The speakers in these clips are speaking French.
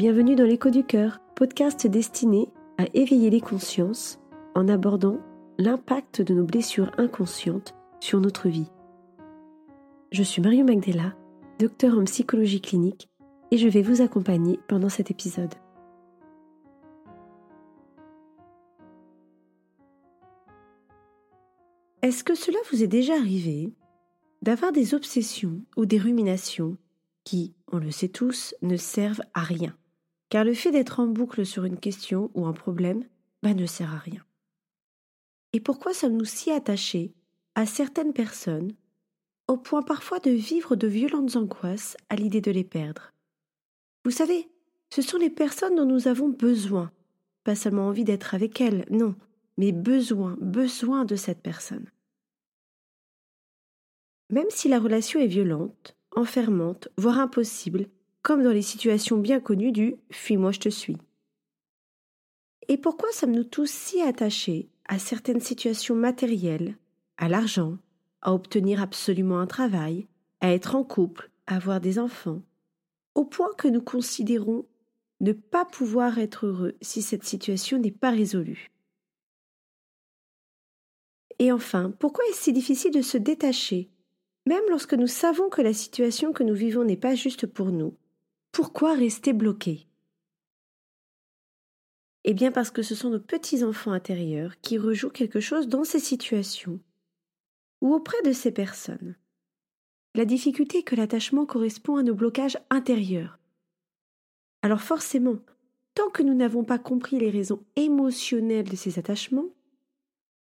Bienvenue dans l'écho du cœur, podcast destiné à éveiller les consciences en abordant l'impact de nos blessures inconscientes sur notre vie. Je suis Mario Magdella, docteur en psychologie clinique, et je vais vous accompagner pendant cet épisode. Est-ce que cela vous est déjà arrivé d'avoir des obsessions ou des ruminations qui, on le sait tous, ne servent à rien? Car le fait d'être en boucle sur une question ou un problème bah, ne sert à rien. Et pourquoi sommes-nous si attachés à certaines personnes au point parfois de vivre de violentes angoisses à l'idée de les perdre? Vous savez, ce sont les personnes dont nous avons besoin, pas seulement envie d'être avec elles, non, mais besoin, besoin de cette personne. Même si la relation est violente, enfermante, voire impossible, comme dans les situations bien connues du Fuis-moi, je te suis. Et pourquoi sommes-nous tous si attachés à certaines situations matérielles, à l'argent, à obtenir absolument un travail, à être en couple, à avoir des enfants, au point que nous considérons ne pas pouvoir être heureux si cette situation n'est pas résolue? Et enfin, pourquoi est-ce si difficile de se détacher, même lorsque nous savons que la situation que nous vivons n'est pas juste pour nous? Pourquoi rester bloqué? Eh bien parce que ce sont nos petits-enfants intérieurs qui rejouent quelque chose dans ces situations ou auprès de ces personnes. La difficulté est que l'attachement correspond à nos blocages intérieurs. Alors forcément, tant que nous n'avons pas compris les raisons émotionnelles de ces attachements,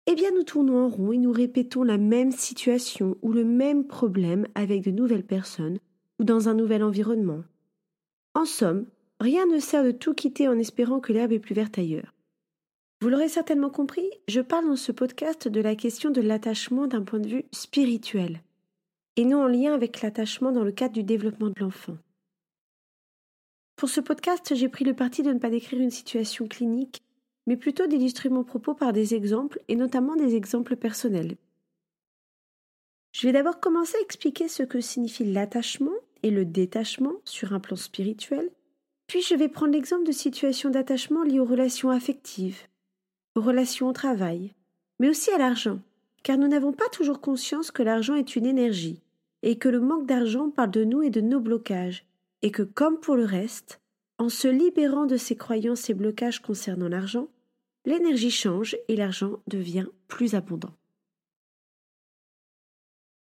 eh bien nous tournons en rond et nous répétons la même situation ou le même problème avec de nouvelles personnes ou dans un nouvel environnement. En somme, rien ne sert de tout quitter en espérant que l'herbe est plus verte ailleurs. Vous l'aurez certainement compris, je parle dans ce podcast de la question de l'attachement d'un point de vue spirituel, et non en lien avec l'attachement dans le cadre du développement de l'enfant. Pour ce podcast, j'ai pris le parti de ne pas décrire une situation clinique mais plutôt d'illustrer mon propos par des exemples, et notamment des exemples personnels. Je vais d'abord commencer à expliquer ce que signifie l'attachement et le détachement sur un plan spirituel, puis je vais prendre l'exemple de situations d'attachement liées aux relations affectives, aux relations au travail, mais aussi à l'argent, car nous n'avons pas toujours conscience que l'argent est une énergie, et que le manque d'argent parle de nous et de nos blocages, et que comme pour le reste, en se libérant de ces croyances et blocages concernant l'argent, l'énergie change et l'argent devient plus abondant.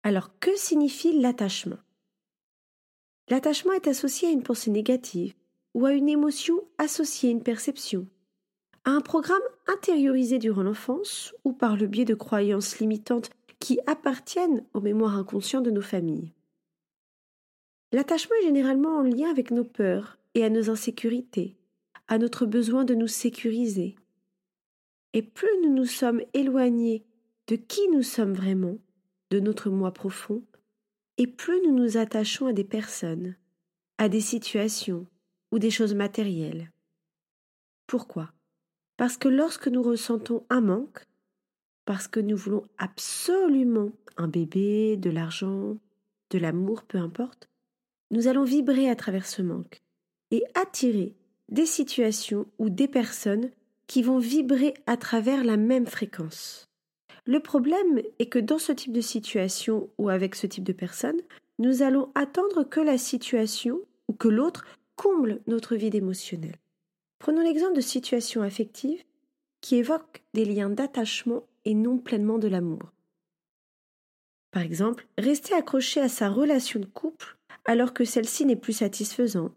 Alors que signifie l'attachement? L'attachement est associé à une pensée négative ou à une émotion associée à une perception, à un programme intériorisé durant l'enfance ou par le biais de croyances limitantes qui appartiennent aux mémoires inconscientes de nos familles. L'attachement est généralement en lien avec nos peurs et à nos insécurités, à notre besoin de nous sécuriser, et plus nous nous sommes éloignés de qui nous sommes vraiment, de notre moi profond, et plus nous nous attachons à des personnes, à des situations ou des choses matérielles. Pourquoi? Parce que lorsque nous ressentons un manque, parce que nous voulons absolument un bébé, de l'argent, de l'amour, peu importe, nous allons vibrer à travers ce manque et attirer des situations ou des personnes qui vont vibrer à travers la même fréquence. Le problème est que dans ce type de situation ou avec ce type de personne, nous allons attendre que la situation ou que l'autre comble notre vide émotionnel. Prenons l'exemple de situations affectives qui évoquent des liens d'attachement et non pleinement de l'amour. Par exemple, rester accroché à sa relation de couple alors que celle-ci n'est plus satisfaisante,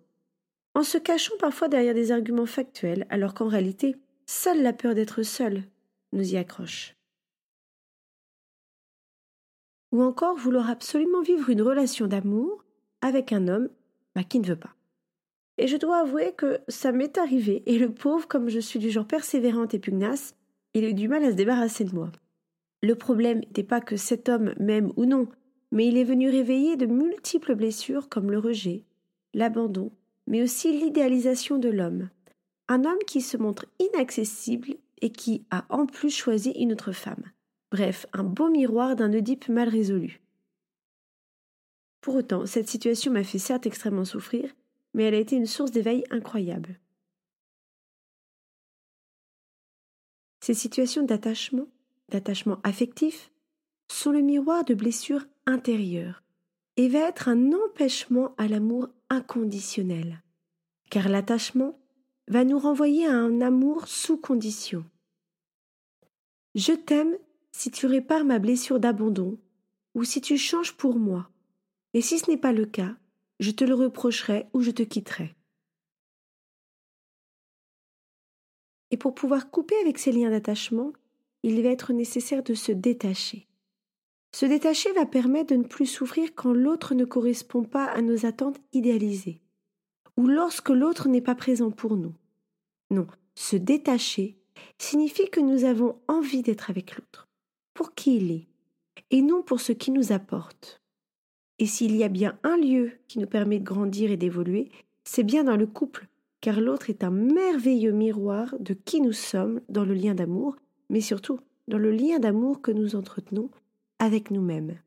en se cachant parfois derrière des arguments factuels alors qu'en réalité Seule la peur d'être seul nous y accroche. Ou encore vouloir absolument vivre une relation d'amour avec un homme bah, qui ne veut pas. Et je dois avouer que ça m'est arrivé, et le pauvre, comme je suis du genre persévérante et pugnace, il a eu du mal à se débarrasser de moi. Le problème n'était pas que cet homme m'aime ou non, mais il est venu réveiller de multiples blessures comme le rejet, l'abandon, mais aussi l'idéalisation de l'homme, un homme qui se montre inaccessible et qui a en plus choisi une autre femme. Bref, un beau miroir d'un Oedipe mal résolu. Pour autant, cette situation m'a fait certes extrêmement souffrir, mais elle a été une source d'éveil incroyable. Ces situations d'attachement, d'attachement affectif, sont le miroir de blessures intérieures et va être un empêchement à l'amour inconditionnel, car l'attachement va nous renvoyer à un amour sous condition. Je t'aime si tu répares ma blessure d'abandon ou si tu changes pour moi, et si ce n'est pas le cas, je te le reprocherai ou je te quitterai. Et pour pouvoir couper avec ces liens d'attachement, il va être nécessaire de se détacher. Se détacher va permettre de ne plus souffrir quand l'autre ne correspond pas à nos attentes idéalisées, ou lorsque l'autre n'est pas présent pour nous. Non, se détacher signifie que nous avons envie d'être avec l'autre, pour qui il est, et non pour ce qu'il nous apporte. Et s'il y a bien un lieu qui nous permet de grandir et d'évoluer, c'est bien dans le couple, car l'autre est un merveilleux miroir de qui nous sommes dans le lien d'amour, mais surtout dans le lien d'amour que nous entretenons avec nous-mêmes.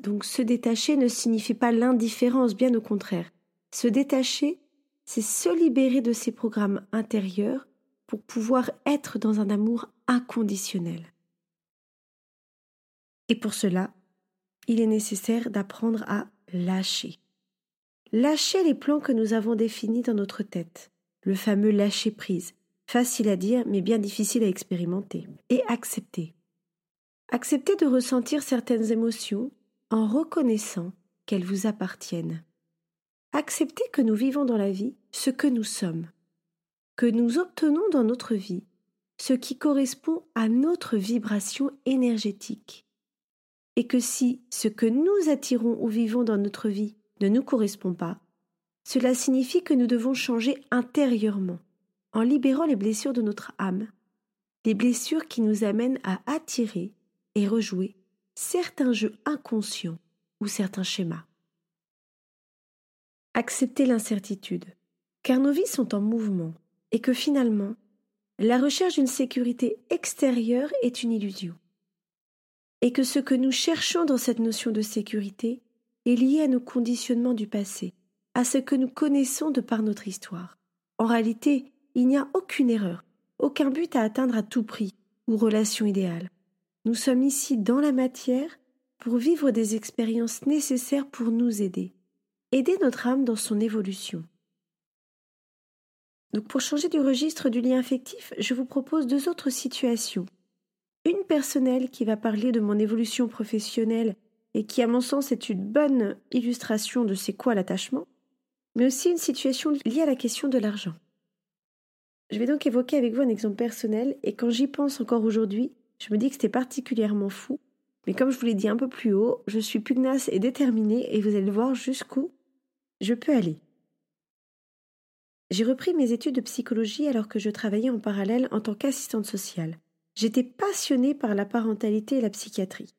Donc se détacher ne signifie pas l'indifférence, bien au contraire. Se détacher, c'est se libérer de ses programmes intérieurs pour pouvoir être dans un amour inconditionnel. Et pour cela, il est nécessaire d'apprendre à lâcher. Lâcher les plans que nous avons définis dans notre tête, le fameux lâcher prise, facile à dire mais bien difficile à expérimenter, et accepter. Accepter de ressentir certaines émotions en reconnaissant qu'elles vous appartiennent. Accepter que nous vivons dans la vie ce que nous sommes, que nous obtenons dans notre vie ce qui correspond à notre vibration énergétique, et que si ce que nous attirons ou vivons dans notre vie ne nous correspond pas, cela signifie que nous devons changer intérieurement, en libérant les blessures de notre âme, les blessures qui nous amènent à attirer et rejouer certains jeux inconscients ou certains schémas. Accepter l'incertitude, car nos vies sont en mouvement et que finalement, la recherche d'une sécurité extérieure est une illusion. Et que ce que nous cherchons dans cette notion de sécurité est lié à nos conditionnements du passé, à ce que nous connaissons de par notre histoire. En réalité, il n'y a aucune erreur, aucun but à atteindre à tout prix ou relation idéale. Nous sommes ici dans la matière pour vivre des expériences nécessaires pour nous aider, aider notre âme dans son évolution. Donc pour changer du registre du lien affectif, je vous propose deux autres situations. Une personnelle qui va parler de mon évolution professionnelle et qui à mon sens est une bonne illustration de c'est quoi l'attachement, mais aussi une situation liée à la question de l'argent. Je vais donc évoquer avec vous un exemple personnel et quand j'y pense encore aujourd'hui, je me dis que c'était particulièrement fou. Mais comme je vous l'ai dit un peu plus haut, je suis pugnace et déterminée et vous allez voir jusqu'où je peux aller. J'ai repris mes études de psychologie alors que je travaillais en parallèle en tant qu'assistante sociale. J'étais passionnée par la parentalité et la psychiatrie.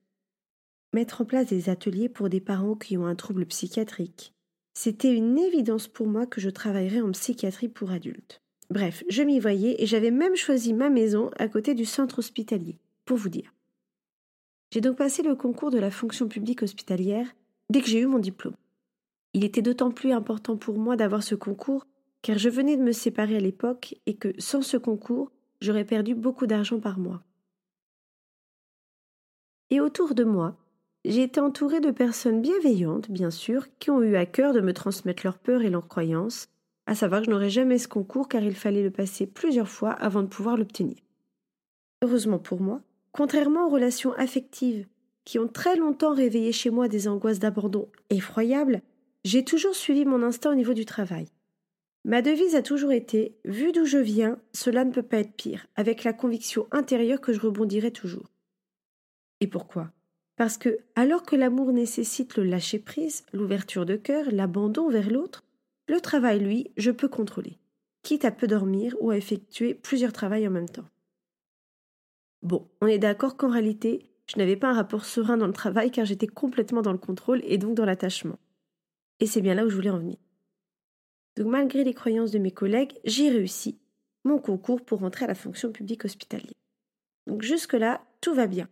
Mettre en place des ateliers pour des parents qui ont un trouble psychiatrique, c'était une évidence pour moi que je travaillerais en psychiatrie pour adultes. Bref, je m'y voyais et j'avais même choisi ma maison à côté du centre hospitalier, pour vous dire. J'ai donc passé le concours de la fonction publique hospitalière dès que j'ai eu mon diplôme. Il était d'autant plus important pour moi d'avoir ce concours car je venais de me séparer à l'époque et que sans ce concours, j'aurais perdu beaucoup d'argent par mois. Et autour de moi, j'ai été entourée de personnes bienveillantes, bien sûr, qui ont eu à cœur de me transmettre leurs peurs et leurs croyances, à savoir que je n'aurais jamais ce concours car il fallait le passer plusieurs fois avant de pouvoir l'obtenir. Heureusement pour moi, contrairement aux relations affectives qui ont très longtemps réveillé chez moi des angoisses d'abandon effroyables, j'ai toujours suivi mon instinct au niveau du travail. Ma devise a toujours été Vu d'où je viens, cela ne peut pas être pire, avec la conviction intérieure que je rebondirai toujours. Et pourquoi? Parce que, alors que l'amour nécessite le lâcher-prise, l'ouverture de cœur, l'abandon vers l'autre, le travail, lui, je peux contrôler, quitte à peu dormir ou à effectuer plusieurs travails en même temps. Bon, on est d'accord qu'en réalité, je n'avais pas un rapport serein dans le travail car j'étais complètement dans le contrôle et donc dans l'attachement. Et c'est bien là où je voulais en venir. Donc malgré les croyances de mes collègues, j'ai réussi mon concours pour rentrer à la fonction publique hospitalière. Donc jusque-là, tout va bien.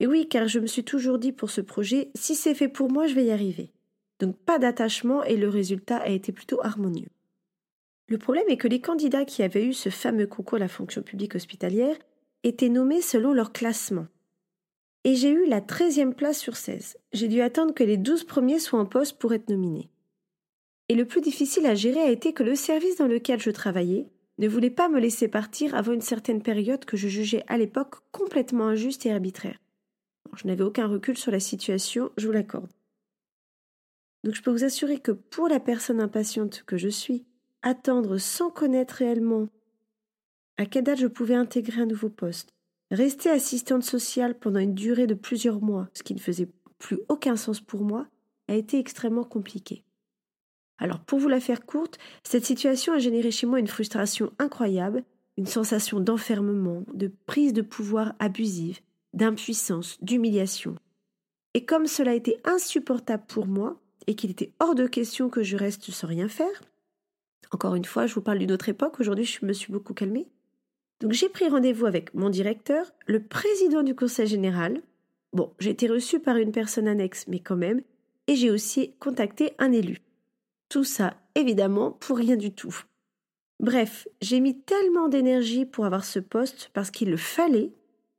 Et oui, car je me suis toujours dit pour ce projet, si c'est fait pour moi, je vais y arriver. Donc pas d'attachement et le résultat a été plutôt harmonieux. Le problème est que les candidats qui avaient eu ce fameux concours à la fonction publique hospitalière étaient nommés selon leur classement. Et j'ai eu la 13e place sur 16. J'ai dû attendre que les 12 premiers soient en poste pour être nominés. Et le plus difficile à gérer a été que le service dans lequel je travaillais ne voulait pas me laisser partir avant une certaine période que je jugeais à l'époque complètement injuste et arbitraire. Je n'avais aucun recul sur la situation, je vous l'accorde. Donc je peux vous assurer que pour la personne impatiente que je suis, attendre sans connaître réellement à quelle date je pouvais intégrer un nouveau poste, rester assistante sociale pendant une durée de plusieurs mois, ce qui ne faisait plus aucun sens pour moi, a été extrêmement compliqué. Alors pour vous la faire courte, cette situation a généré chez moi une frustration incroyable, une sensation d'enfermement, de prise de pouvoir abusive, d'impuissance, d'humiliation. Et comme cela était insupportable pour moi, et qu'il était hors de question que je reste sans rien faire, encore une fois, je vous parle d'une autre époque, aujourd'hui je me suis beaucoup calmée, donc j'ai pris rendez-vous avec mon directeur, le président du conseil général. Bon, j'ai été reçue par une personne annexe, mais quand même, et j'ai aussi contacté un élu. Tout ça, évidemment, pour rien du tout. Bref, j'ai mis tellement d'énergie pour avoir ce poste parce qu'il le fallait.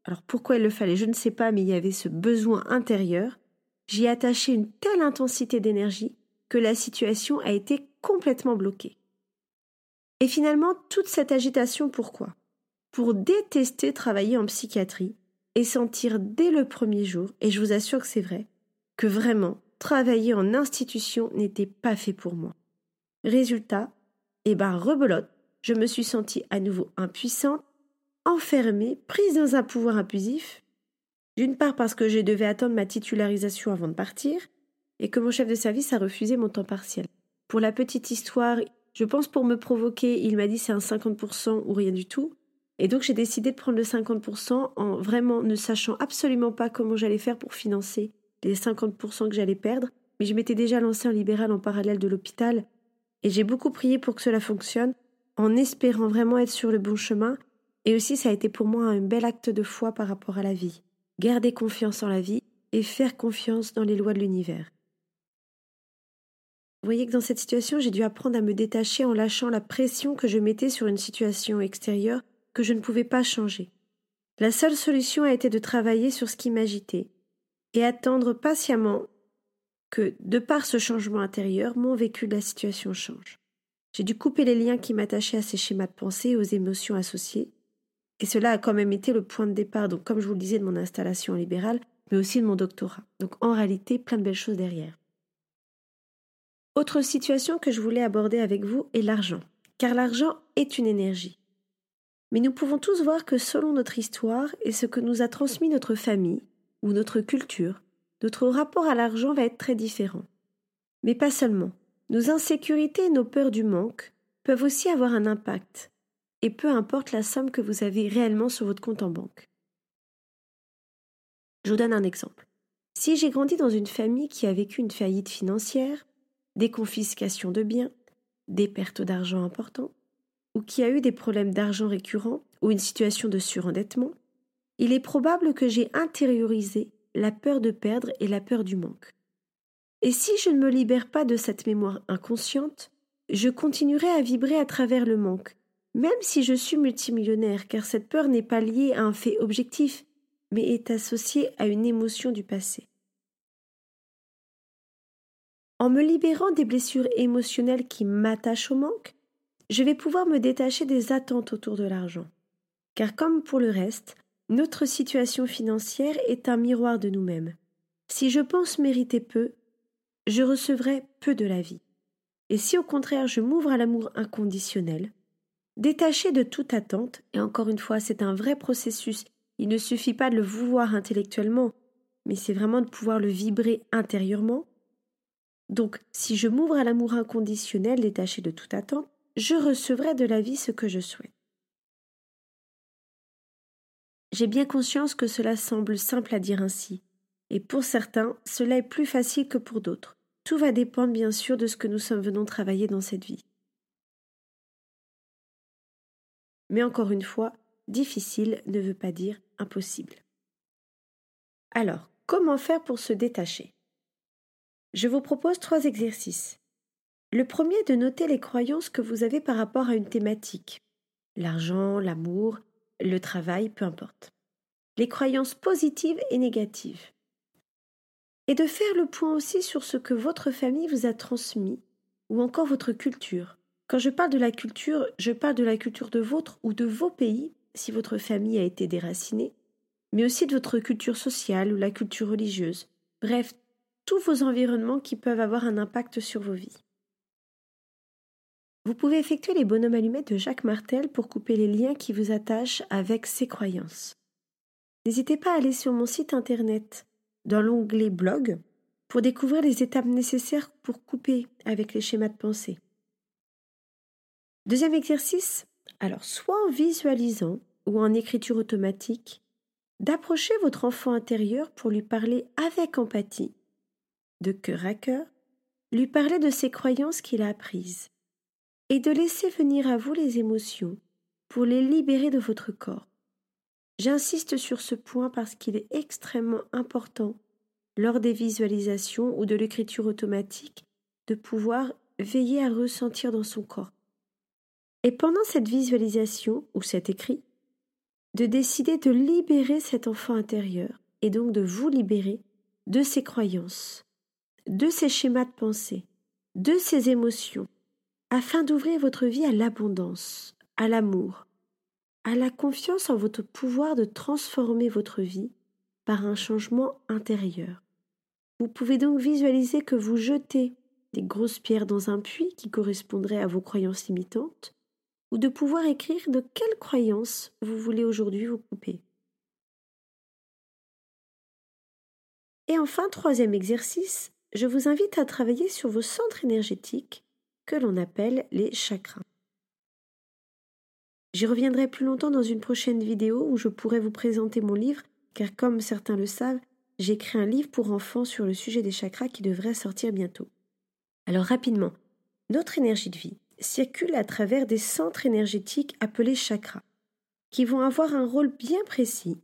Alors pourquoi il le fallait, je ne sais pas, mais il y avait ce besoin intérieur. J'y ai attaché une telle intensité d'énergie que la situation a été complètement bloquée. Et finalement, toute cette agitation, pourquoi? Pour détester travailler en psychiatrie et sentir dès le premier jour, et je vous assure que c'est vrai, que vraiment, travailler en institution n'était pas fait pour moi. Résultat, eh ben rebelote, je me suis sentie à nouveau impuissante, enfermée, prise dans un pouvoir abusif, d'une part parce que je devais attendre ma titularisation avant de partir, et que mon chef de service a refusé mon temps partiel. Pour la petite histoire, je pense pour me provoquer, il m'a dit c'est un 50% ou rien du tout. Et donc j'ai décidé de prendre le 50% en vraiment ne sachant absolument pas comment j'allais faire pour financer les 50% que j'allais perdre. Mais je m'étais déjà lancé en libéral en parallèle de l'hôpital et j'ai beaucoup prié pour que cela fonctionne en espérant vraiment être sur le bon chemin. Et aussi ça a été pour moi un bel acte de foi par rapport à la vie. Garder confiance en la vie et faire confiance dans les lois de l'univers. Vous voyez que dans cette situation, j'ai dû apprendre à me détacher en lâchant la pression que je mettais sur une situation extérieure que je ne pouvais pas changer. La seule solution a été de travailler sur ce qui m'agitait et attendre patiemment que, de par ce changement intérieur, mon vécu de la situation change. J'ai dû couper les liens qui m'attachaient à ces schémas de pensée et aux émotions associées, et cela a quand même été le point de départ, donc comme je vous le disais, de mon installation libérale, mais aussi de mon doctorat. Donc en réalité, plein de belles choses derrière. Autre situation que je voulais aborder avec vous est l'argent, car l'argent est une énergie. Mais nous pouvons tous voir que selon notre histoire et ce que nous a transmis notre famille ou notre culture, notre rapport à l'argent va être très différent. Mais pas seulement. Nos insécurités et nos peurs du manque peuvent aussi avoir un impact, et peu importe la somme que vous avez réellement sur votre compte en banque. Je vous donne un exemple. Si j'ai grandi dans une famille qui a vécu une faillite financière, des confiscations de biens, des pertes d'argent importantes, ou qui a eu des problèmes d'argent récurrents ou une situation de surendettement, il est probable que j'ai intériorisé la peur de perdre et la peur du manque. Et si je ne me libère pas de cette mémoire inconsciente, je continuerai à vibrer à travers le manque, même si je suis multimillionnaire, car cette peur n'est pas liée à un fait objectif, mais est associée à une émotion du passé. En me libérant des blessures émotionnelles qui m'attachent au manque, je vais pouvoir me détacher des attentes autour de l'argent. Car comme pour le reste, notre situation financière est un miroir de nous-mêmes. Si je pense mériter peu, je recevrai peu de la vie. Et si au contraire je m'ouvre à l'amour inconditionnel, détaché de toute attente, et encore une fois c'est un vrai processus, il ne suffit pas de le vouloir intellectuellement, mais c'est vraiment de pouvoir le vibrer intérieurement, donc, si je m'ouvre à l'amour inconditionnel détaché de toute attente, je recevrai de la vie ce que je souhaite. J'ai bien conscience que cela semble simple à dire ainsi, et pour certains, cela est plus facile que pour d'autres. Tout va dépendre bien sûr de ce que nous sommes venus travailler dans cette vie. Mais encore une fois, difficile ne veut pas dire impossible. Alors, comment faire pour se détacher? Je vous propose trois exercices. Le premier est de noter les croyances que vous avez par rapport à une thématique. L'argent, l'amour, le travail, peu importe. Les croyances positives et négatives. Et de faire le point aussi sur ce que votre famille vous a transmis, ou encore votre culture. Quand je parle de la culture, je parle de la culture de votre ou de vos pays, si votre famille a été déracinée, mais aussi de votre culture sociale ou la culture religieuse. Bref, tous vos environnements qui peuvent avoir un impact sur vos vies. Vous pouvez effectuer les bonhommes allumettes de Jacques Martel pour couper les liens qui vous attachent avec ces croyances. N'hésitez pas à aller sur mon site internet, dans l'onglet blog, pour découvrir les étapes nécessaires pour couper avec les schémas de pensée. Deuxième exercice, alors soit en visualisant ou en écriture automatique, d'approcher votre enfant intérieur pour lui parler avec empathie, de cœur à cœur, lui parler de ses croyances qu'il a apprises, et de laisser venir à vous les émotions pour les libérer de votre corps. J'insiste sur ce point parce qu'il est extrêmement important lors des visualisations ou de l'écriture automatique de pouvoir veiller à ressentir dans son corps. Et pendant cette visualisation ou cet écrit, de décider de libérer cet enfant intérieur et donc de vous libérer de ses croyances, de ses schémas de pensée, de ses émotions, afin d'ouvrir votre vie à l'abondance, à l'amour, à la confiance en votre pouvoir de transformer votre vie par un changement intérieur. Vous pouvez donc visualiser que vous jetez des grosses pierres dans un puits qui correspondrait à vos croyances limitantes, ou de pouvoir écrire de quelles croyances vous voulez aujourd'hui vous couper. Et enfin, troisième exercice, je vous invite à travailler sur vos centres énergétiques que l'on appelle les chakras. J'y reviendrai plus longtemps dans une prochaine vidéo où je pourrai vous présenter mon livre, car comme certains le savent, j'ai écrit un livre pour enfants sur le sujet des chakras qui devrait sortir bientôt. Alors rapidement, notre énergie de vie circule à travers des centres énergétiques appelés chakras, qui vont avoir un rôle bien précis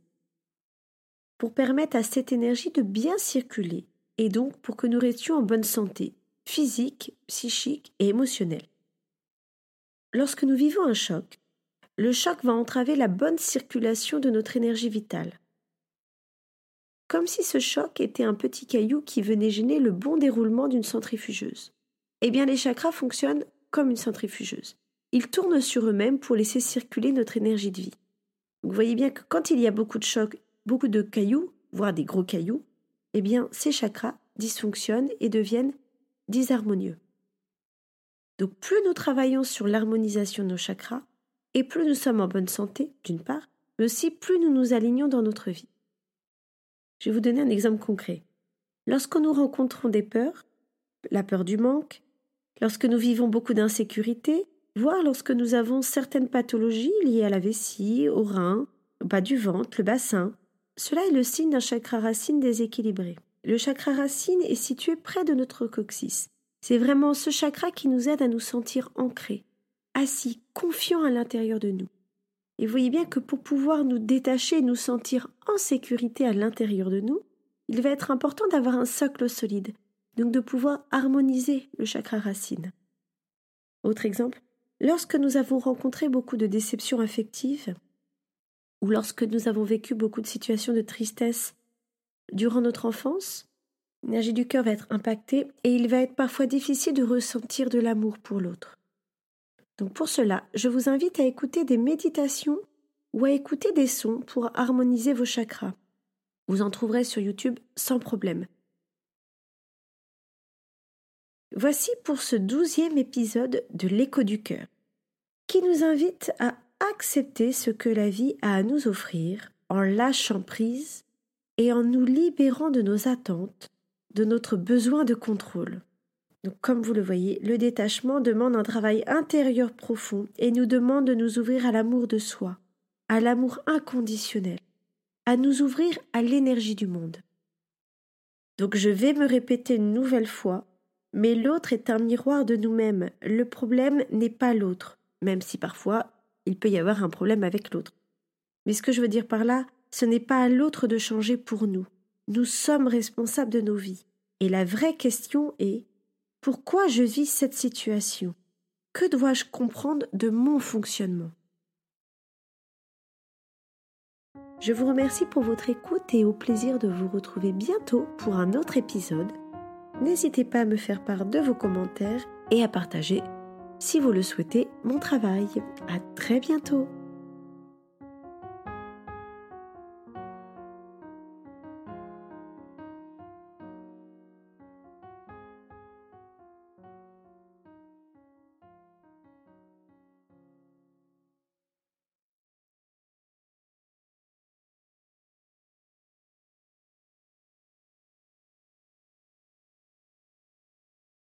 pour permettre à cette énergie de bien circuler et donc pour que nous restions en bonne santé, physique, psychique et émotionnelle. Lorsque nous vivons un choc, le choc va entraver la bonne circulation de notre énergie vitale. Comme si ce choc était un petit caillou qui venait gêner le bon déroulement d'une centrifugeuse. Eh bien, les chakras fonctionnent comme une centrifugeuse. Ils tournent sur eux-mêmes pour laisser circuler notre énergie de vie. Vous voyez bien que quand il y a beaucoup de chocs, beaucoup de cailloux, voire des gros cailloux, eh bien, ces chakras dysfonctionnent et deviennent disharmonieux. Donc, plus nous travaillons sur l'harmonisation de nos chakras, et plus nous sommes en bonne santé, d'une part, mais aussi plus nous nous alignons dans notre vie. Je vais vous donner un exemple concret. Lorsque nous rencontrons des peurs, la peur du manque, lorsque nous vivons beaucoup d'insécurité, voire lorsque nous avons certaines pathologies liées à la vessie, au rein, au bas du ventre, le bassin, cela est le signe d'un chakra racine déséquilibré. Le chakra racine est situé près de notre coccyx. C'est vraiment ce chakra qui nous aide à nous sentir ancrés, assis, confiants à l'intérieur de nous. Et voyez bien que pour pouvoir nous détacher et nous sentir en sécurité à l'intérieur de nous, il va être important d'avoir un socle solide, donc de pouvoir harmoniser le chakra racine. Autre exemple, lorsque nous avons rencontré beaucoup de déceptions affectives, ou lorsque nous avons vécu beaucoup de situations de tristesse durant notre enfance, l'énergie du cœur va être impactée et il va être parfois difficile de ressentir de l'amour pour l'autre. Donc pour cela, je vous invite à écouter des méditations ou à écouter des sons pour harmoniser vos chakras. Vous en trouverez sur YouTube sans problème. Voici pour ce douzième épisode de l'écho du cœur, qui nous invite à accepter ce que la vie a à nous offrir en lâchant prise et en nous libérant de nos attentes, de notre besoin de contrôle. Donc, comme vous le voyez, le détachement demande un travail intérieur profond et nous demande de nous ouvrir à l'amour de soi, à l'amour inconditionnel, à nous ouvrir à l'énergie du monde. Donc je vais me répéter une nouvelle fois, mais l'autre est un miroir de nous-mêmes. Le problème n'est pas l'autre, même si parfois il peut y avoir un problème avec l'autre. Mais ce que je veux dire par là, ce n'est pas à l'autre de changer pour nous. Nous sommes responsables de nos vies. Et la vraie question est pourquoi je vis cette situation? Que dois-je comprendre de mon fonctionnement? Je vous remercie pour votre écoute et au plaisir de vous retrouver bientôt pour un autre épisode. N'hésitez pas à me faire part de vos commentaires et à partager, si vous le souhaitez, mon travail. À très bientôt!